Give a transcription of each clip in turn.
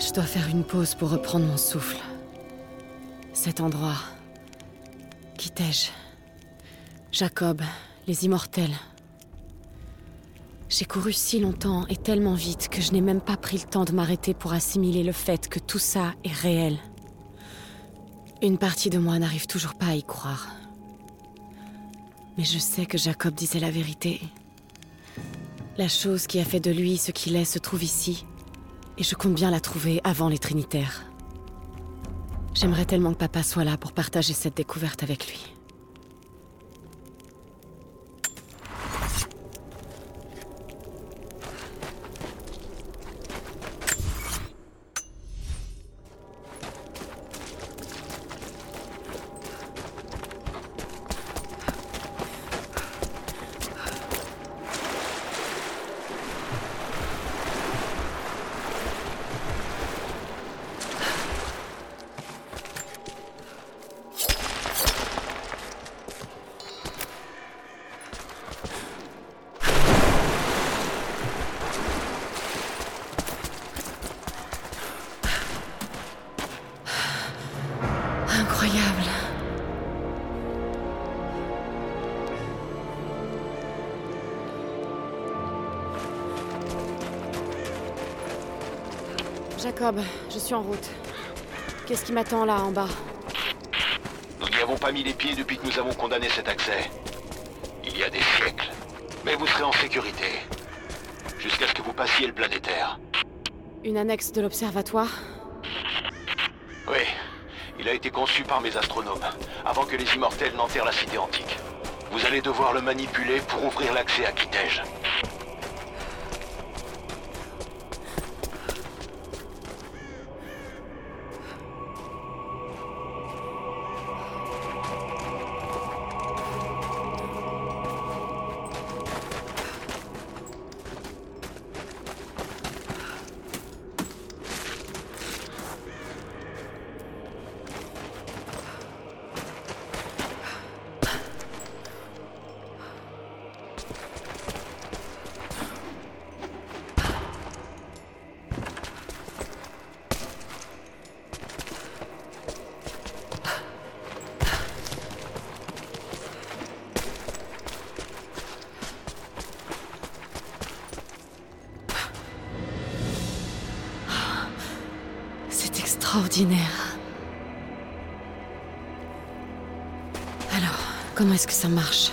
Je dois faire une pause pour reprendre mon souffle. Cet endroit. Qui-t'ai-je Jacob, les immortels. J'ai couru si longtemps et tellement vite que je n'ai même pas pris le temps de m'arrêter pour assimiler le fait que tout ça est réel. Une partie de moi n'arrive toujours pas à y croire. Mais je sais que Jacob disait la vérité. La chose qui a fait de lui ce qu'il est se trouve ici, et je compte bien la trouver avant les Trinitaires. J'aimerais tellement que papa soit là pour partager cette découverte avec lui. Jacob, je suis en route. Qu'est-ce qui m'attend là en bas Nous n'y avons pas mis les pieds depuis que nous avons condamné cet accès. Il y a des siècles. Mais vous serez en sécurité. Jusqu'à ce que vous passiez le planétaire. Une annexe de l'observatoire Oui. Il a été conçu par mes astronomes, avant que les immortels n'enterrent la cité antique. Vous allez devoir le manipuler pour ouvrir l'accès à Kitej. Alors, comment est-ce que ça marche?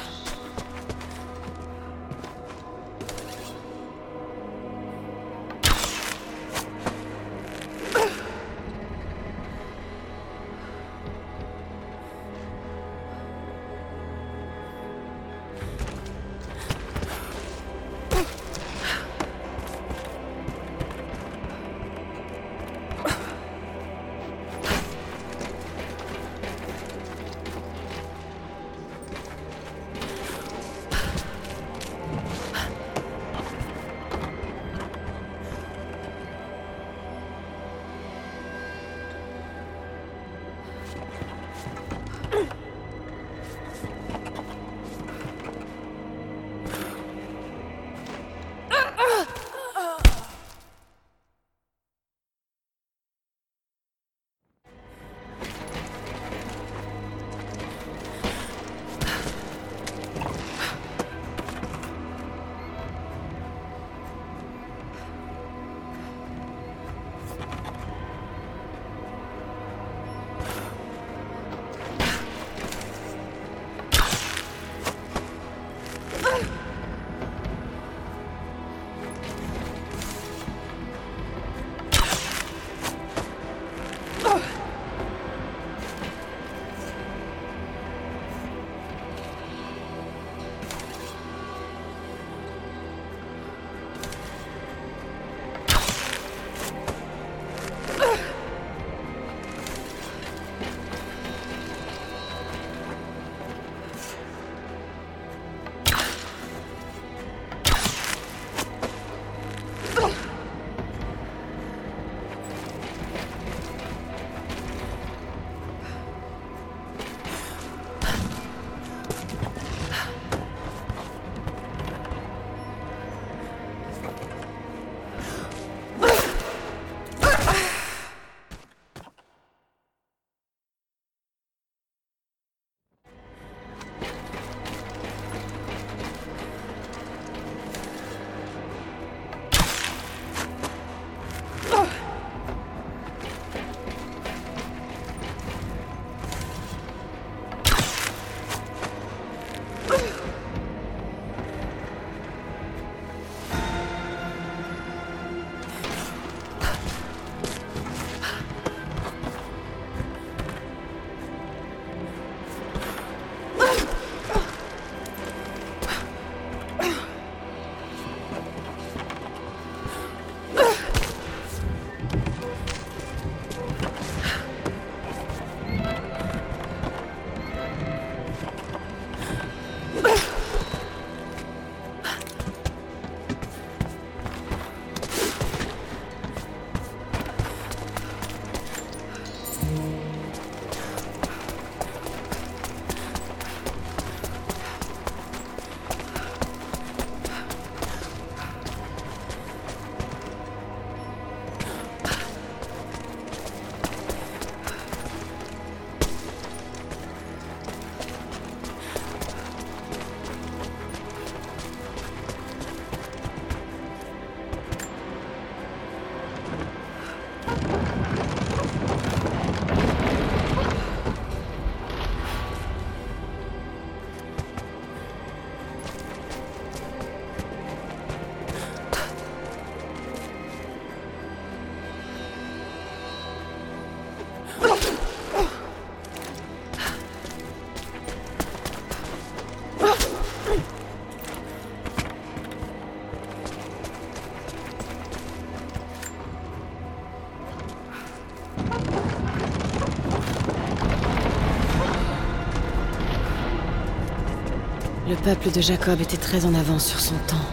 Le peuple de Jacob était très en avance sur son temps.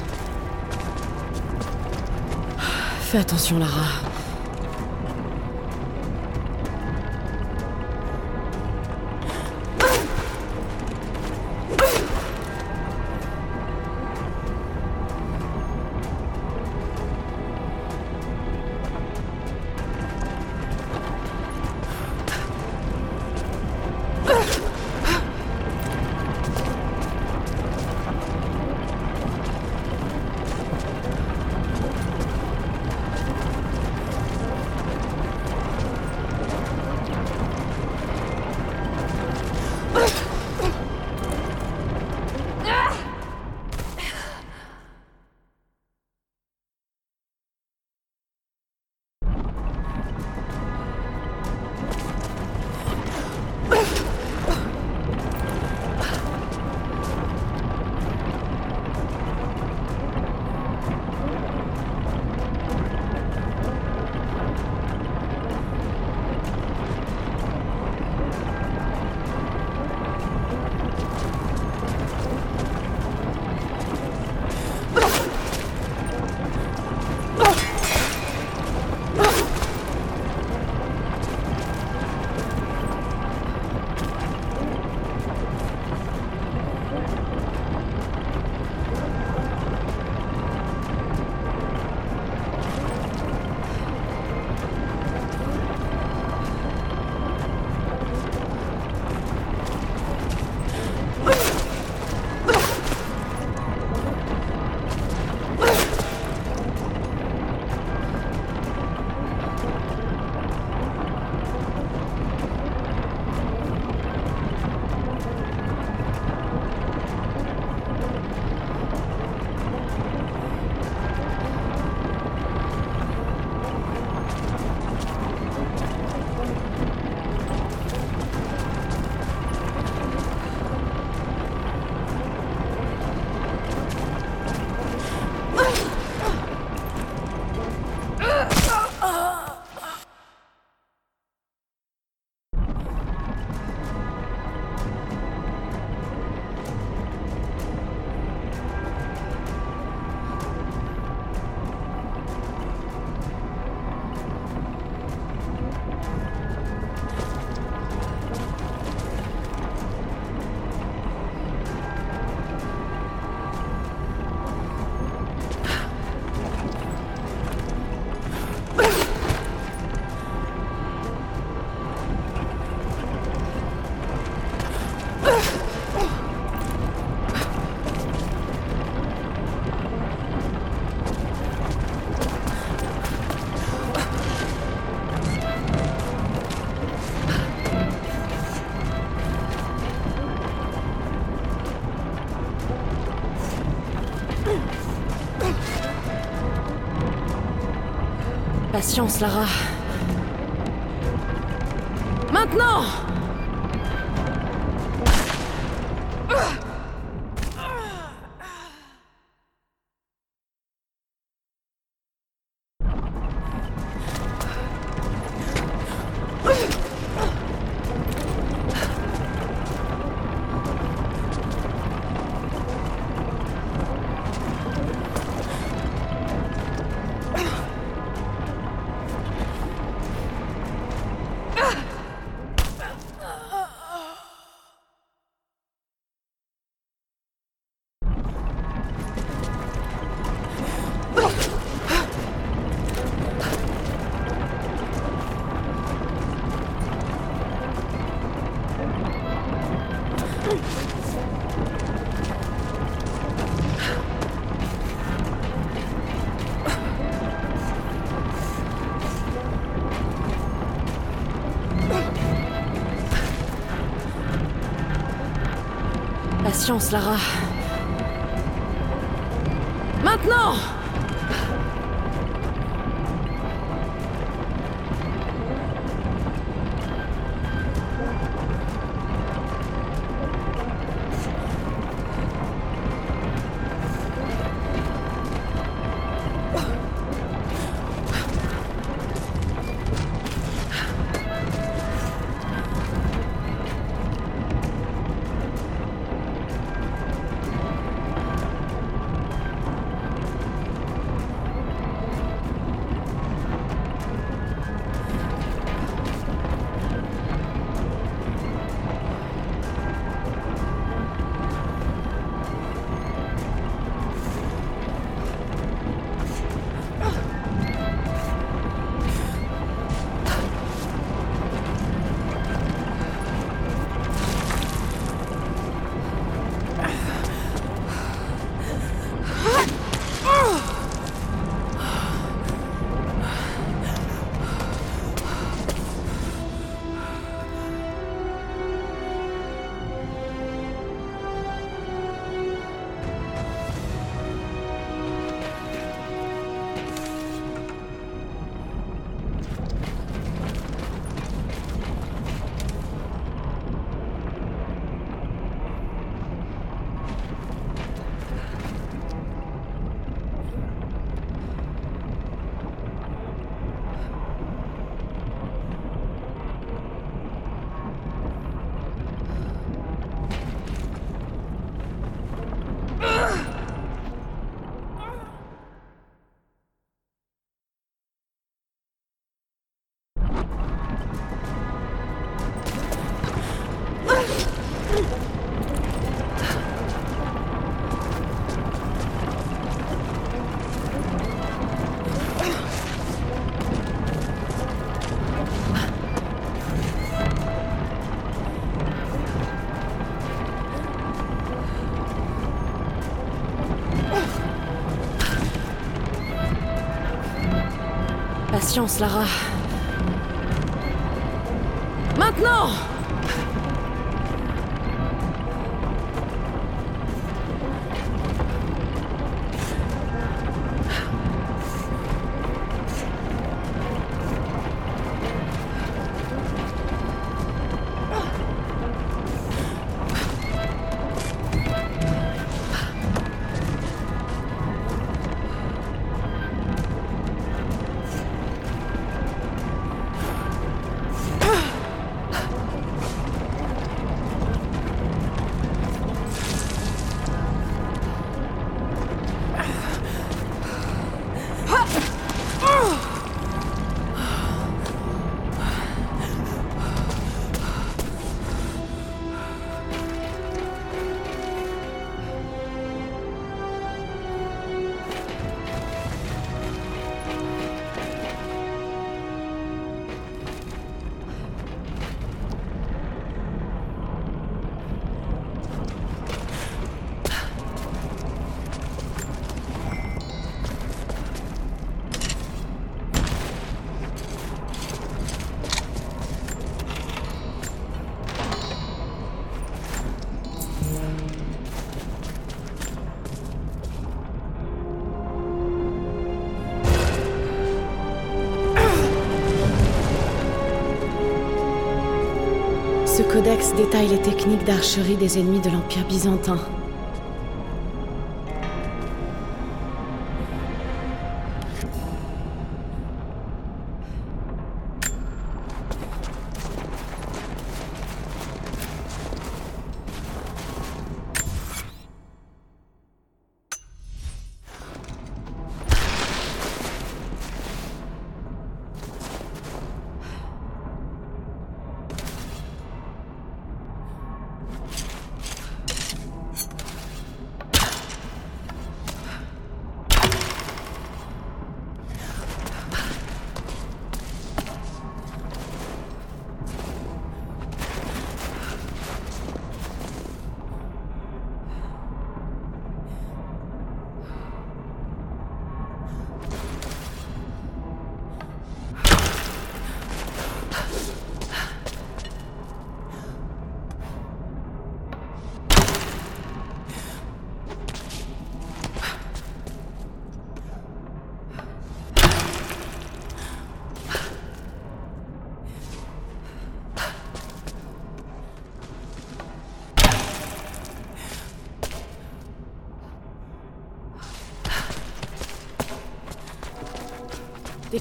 Fais attention, Lara. Patience, Lara. Patience, Lara. Patience, Lara. Maintenant codex détaille les techniques d'archerie des ennemis de l'Empire byzantin.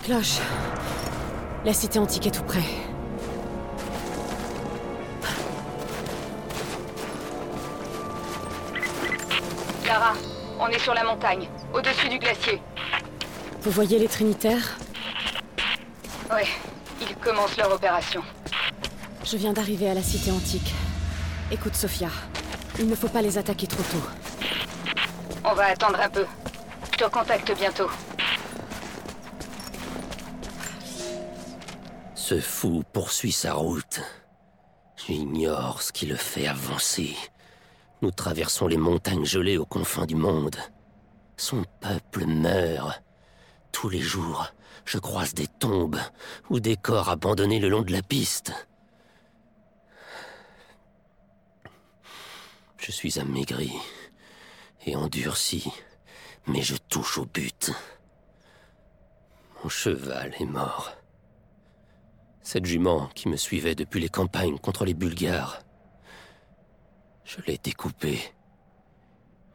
Cloches. La cité antique est tout près. Clara, on est sur la montagne, au-dessus du glacier. Vous voyez les Trinitaires? Ouais, ils commencent leur opération. Je viens d'arriver à la cité antique. Écoute, Sophia, il ne faut pas les attaquer trop tôt. On va attendre un peu. Je te recontacte bientôt. Ce fou poursuit sa route. J'ignore ce qui le fait avancer. Nous traversons les montagnes gelées aux confins du monde. Son peuple meurt. Tous les jours, je croise des tombes ou des corps abandonnés le long de la piste. Je suis amaigri et endurci, mais je touche au but. Mon cheval est mort. Cette jument qui me suivait depuis les campagnes contre les Bulgares. Je l'ai découpée.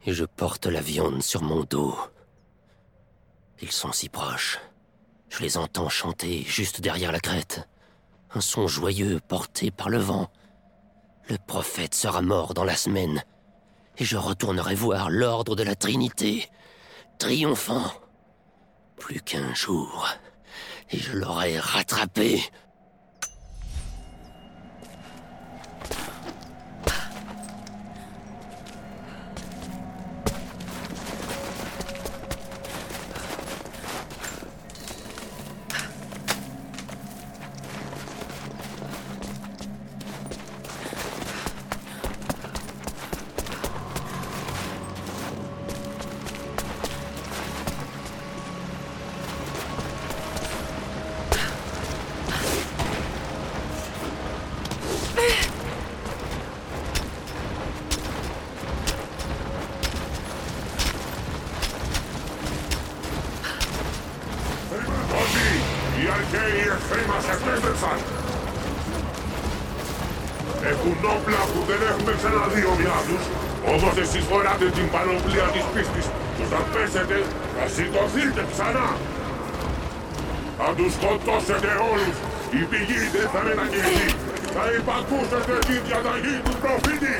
Et je porte la viande sur mon dos. Ils sont si proches. Je les entends chanter juste derrière la crête. Un son joyeux porté par le vent. Le prophète sera mort dans la semaine. Et je retournerai voir l'ordre de la Trinité, triomphant. Plus qu'un jour. Et je l'aurai rattrapé. επέθεσαν. Έχουν όπλα που δεν έχουμε ξαναδεί ομοιά τους, όμως εσείς φοράτε την πανοπλία της πίστης. Τους θα πέσετε, θα σηκωθείτε ξανά. Θα τους σκοτώσετε όλους. Η πηγή δεν θα μετακινηθεί. Θα υπακούσετε την διαταγή του προφήτη.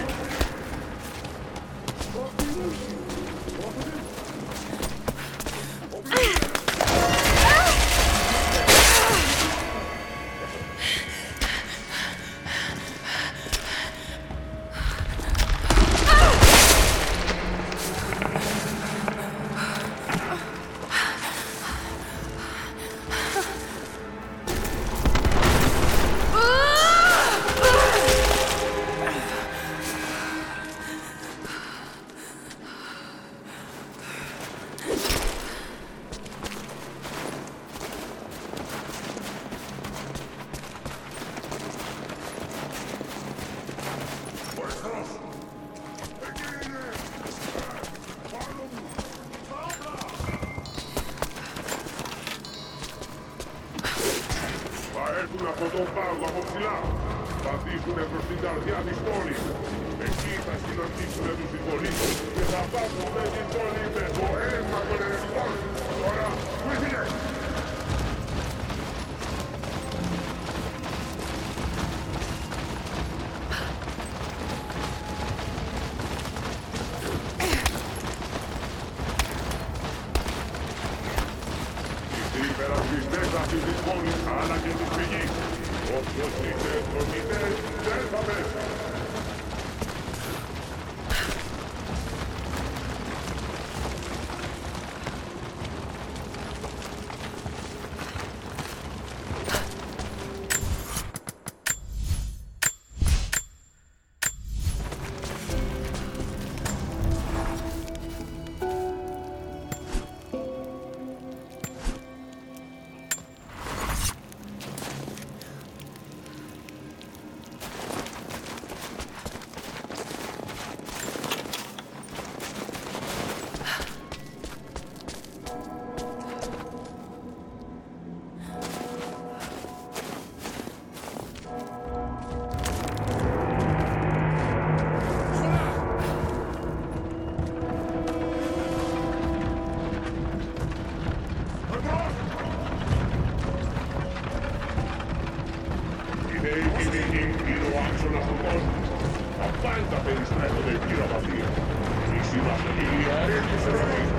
Legendary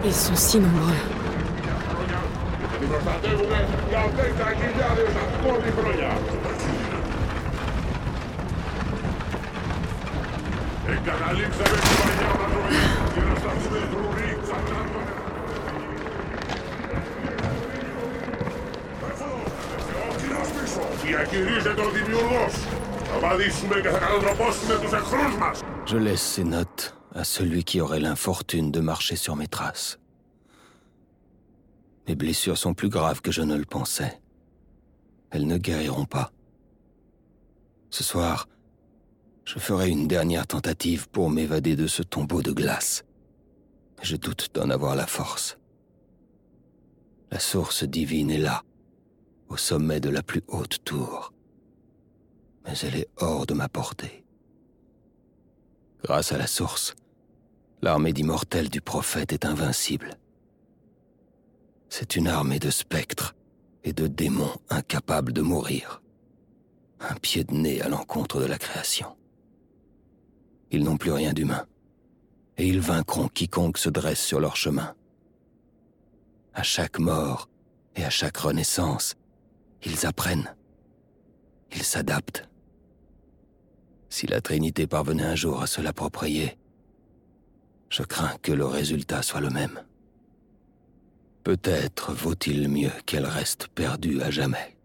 Ils sont si nombreux. Je laisse ces notes à celui qui aurait l'infortune de marcher sur mes traces. Mes blessures sont plus graves que je ne le pensais. Elles ne guériront pas. Ce soir, je ferai une dernière tentative pour m'évader de ce tombeau de glace. Je doute d'en avoir la force. La source divine est là, au sommet de la plus haute tour. Mais elle est hors de ma portée. Grâce à la source, l'armée d'immortels du prophète est invincible. C'est une armée de spectres et de démons incapables de mourir. Un pied de nez à l'encontre de la création. Ils n'ont plus rien d'humain. Et ils vaincront quiconque se dresse sur leur chemin. À chaque mort et à chaque renaissance, ils apprennent. Ils s'adaptent. Si la Trinité parvenait un jour à se l'approprier, je crains que le résultat soit le même. Peut-être vaut-il mieux qu'elle reste perdue à jamais.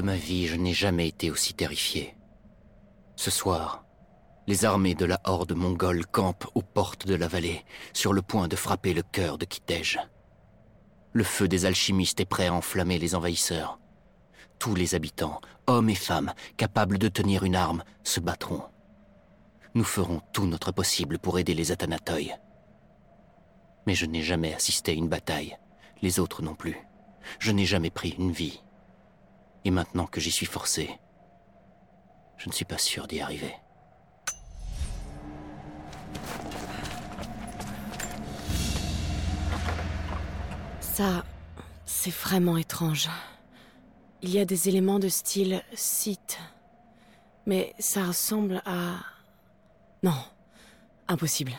De ma vie, je n'ai jamais été aussi terrifié. Ce soir, les armées de la horde mongole campent aux portes de la vallée, sur le point de frapper le cœur de Kitej. Le feu des alchimistes est prêt à enflammer les envahisseurs. Tous les habitants, hommes et femmes, capables de tenir une arme, se battront. Nous ferons tout notre possible pour aider les Athanatoï. Mais je n'ai jamais assisté à une bataille, les autres non plus. Je n'ai jamais pris une vie. Et maintenant que j'y suis forcé, je ne suis pas sûr d'y arriver. Ça, c'est vraiment étrange. Il y a des éléments de style site. Mais ça ressemble à... Non, impossible.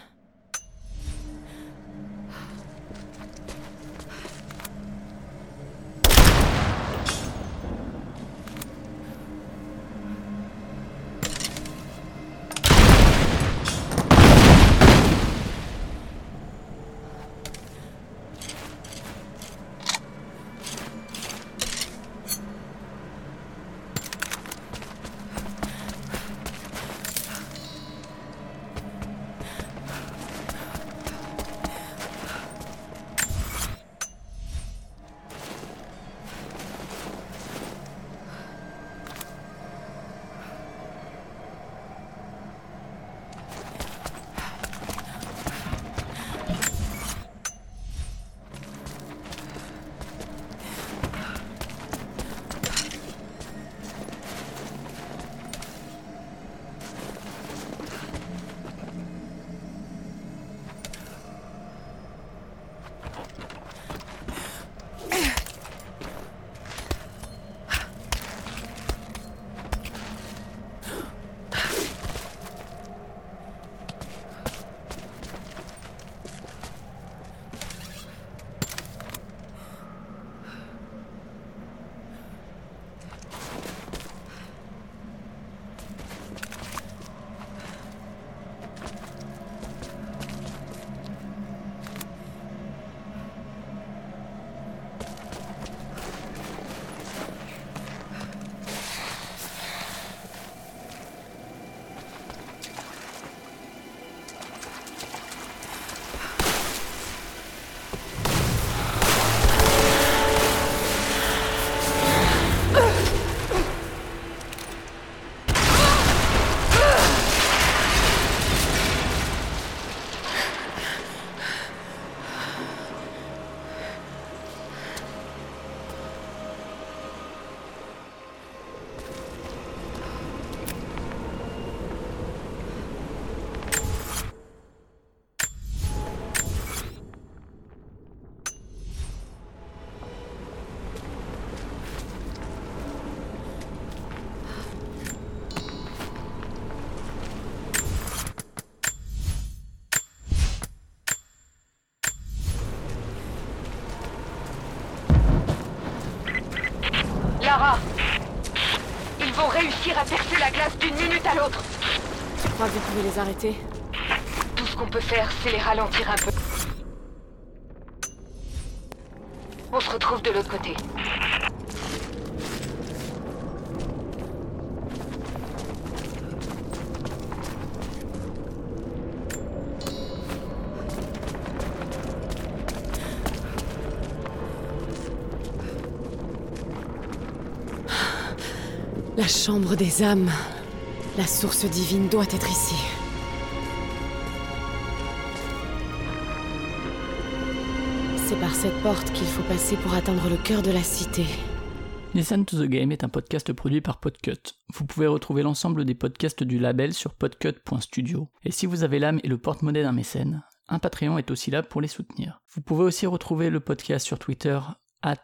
À l'autre. Crois que vous pouvez les arrêter? Tout ce qu'on peut faire, c'est les ralentir un peu. On se retrouve de l'autre côté. La chambre des âmes. La source divine doit être ici. C'est par cette porte qu'il faut passer pour atteindre le cœur de la cité. Listen to the Game est un podcast produit par Podcut. Vous pouvez retrouver l'ensemble des podcasts du label sur podcut.studio. Et si vous avez l'âme et le porte-monnaie d'un mécène, un Patreon est aussi là pour les soutenir. Vous pouvez aussi retrouver le podcast sur Twitter, at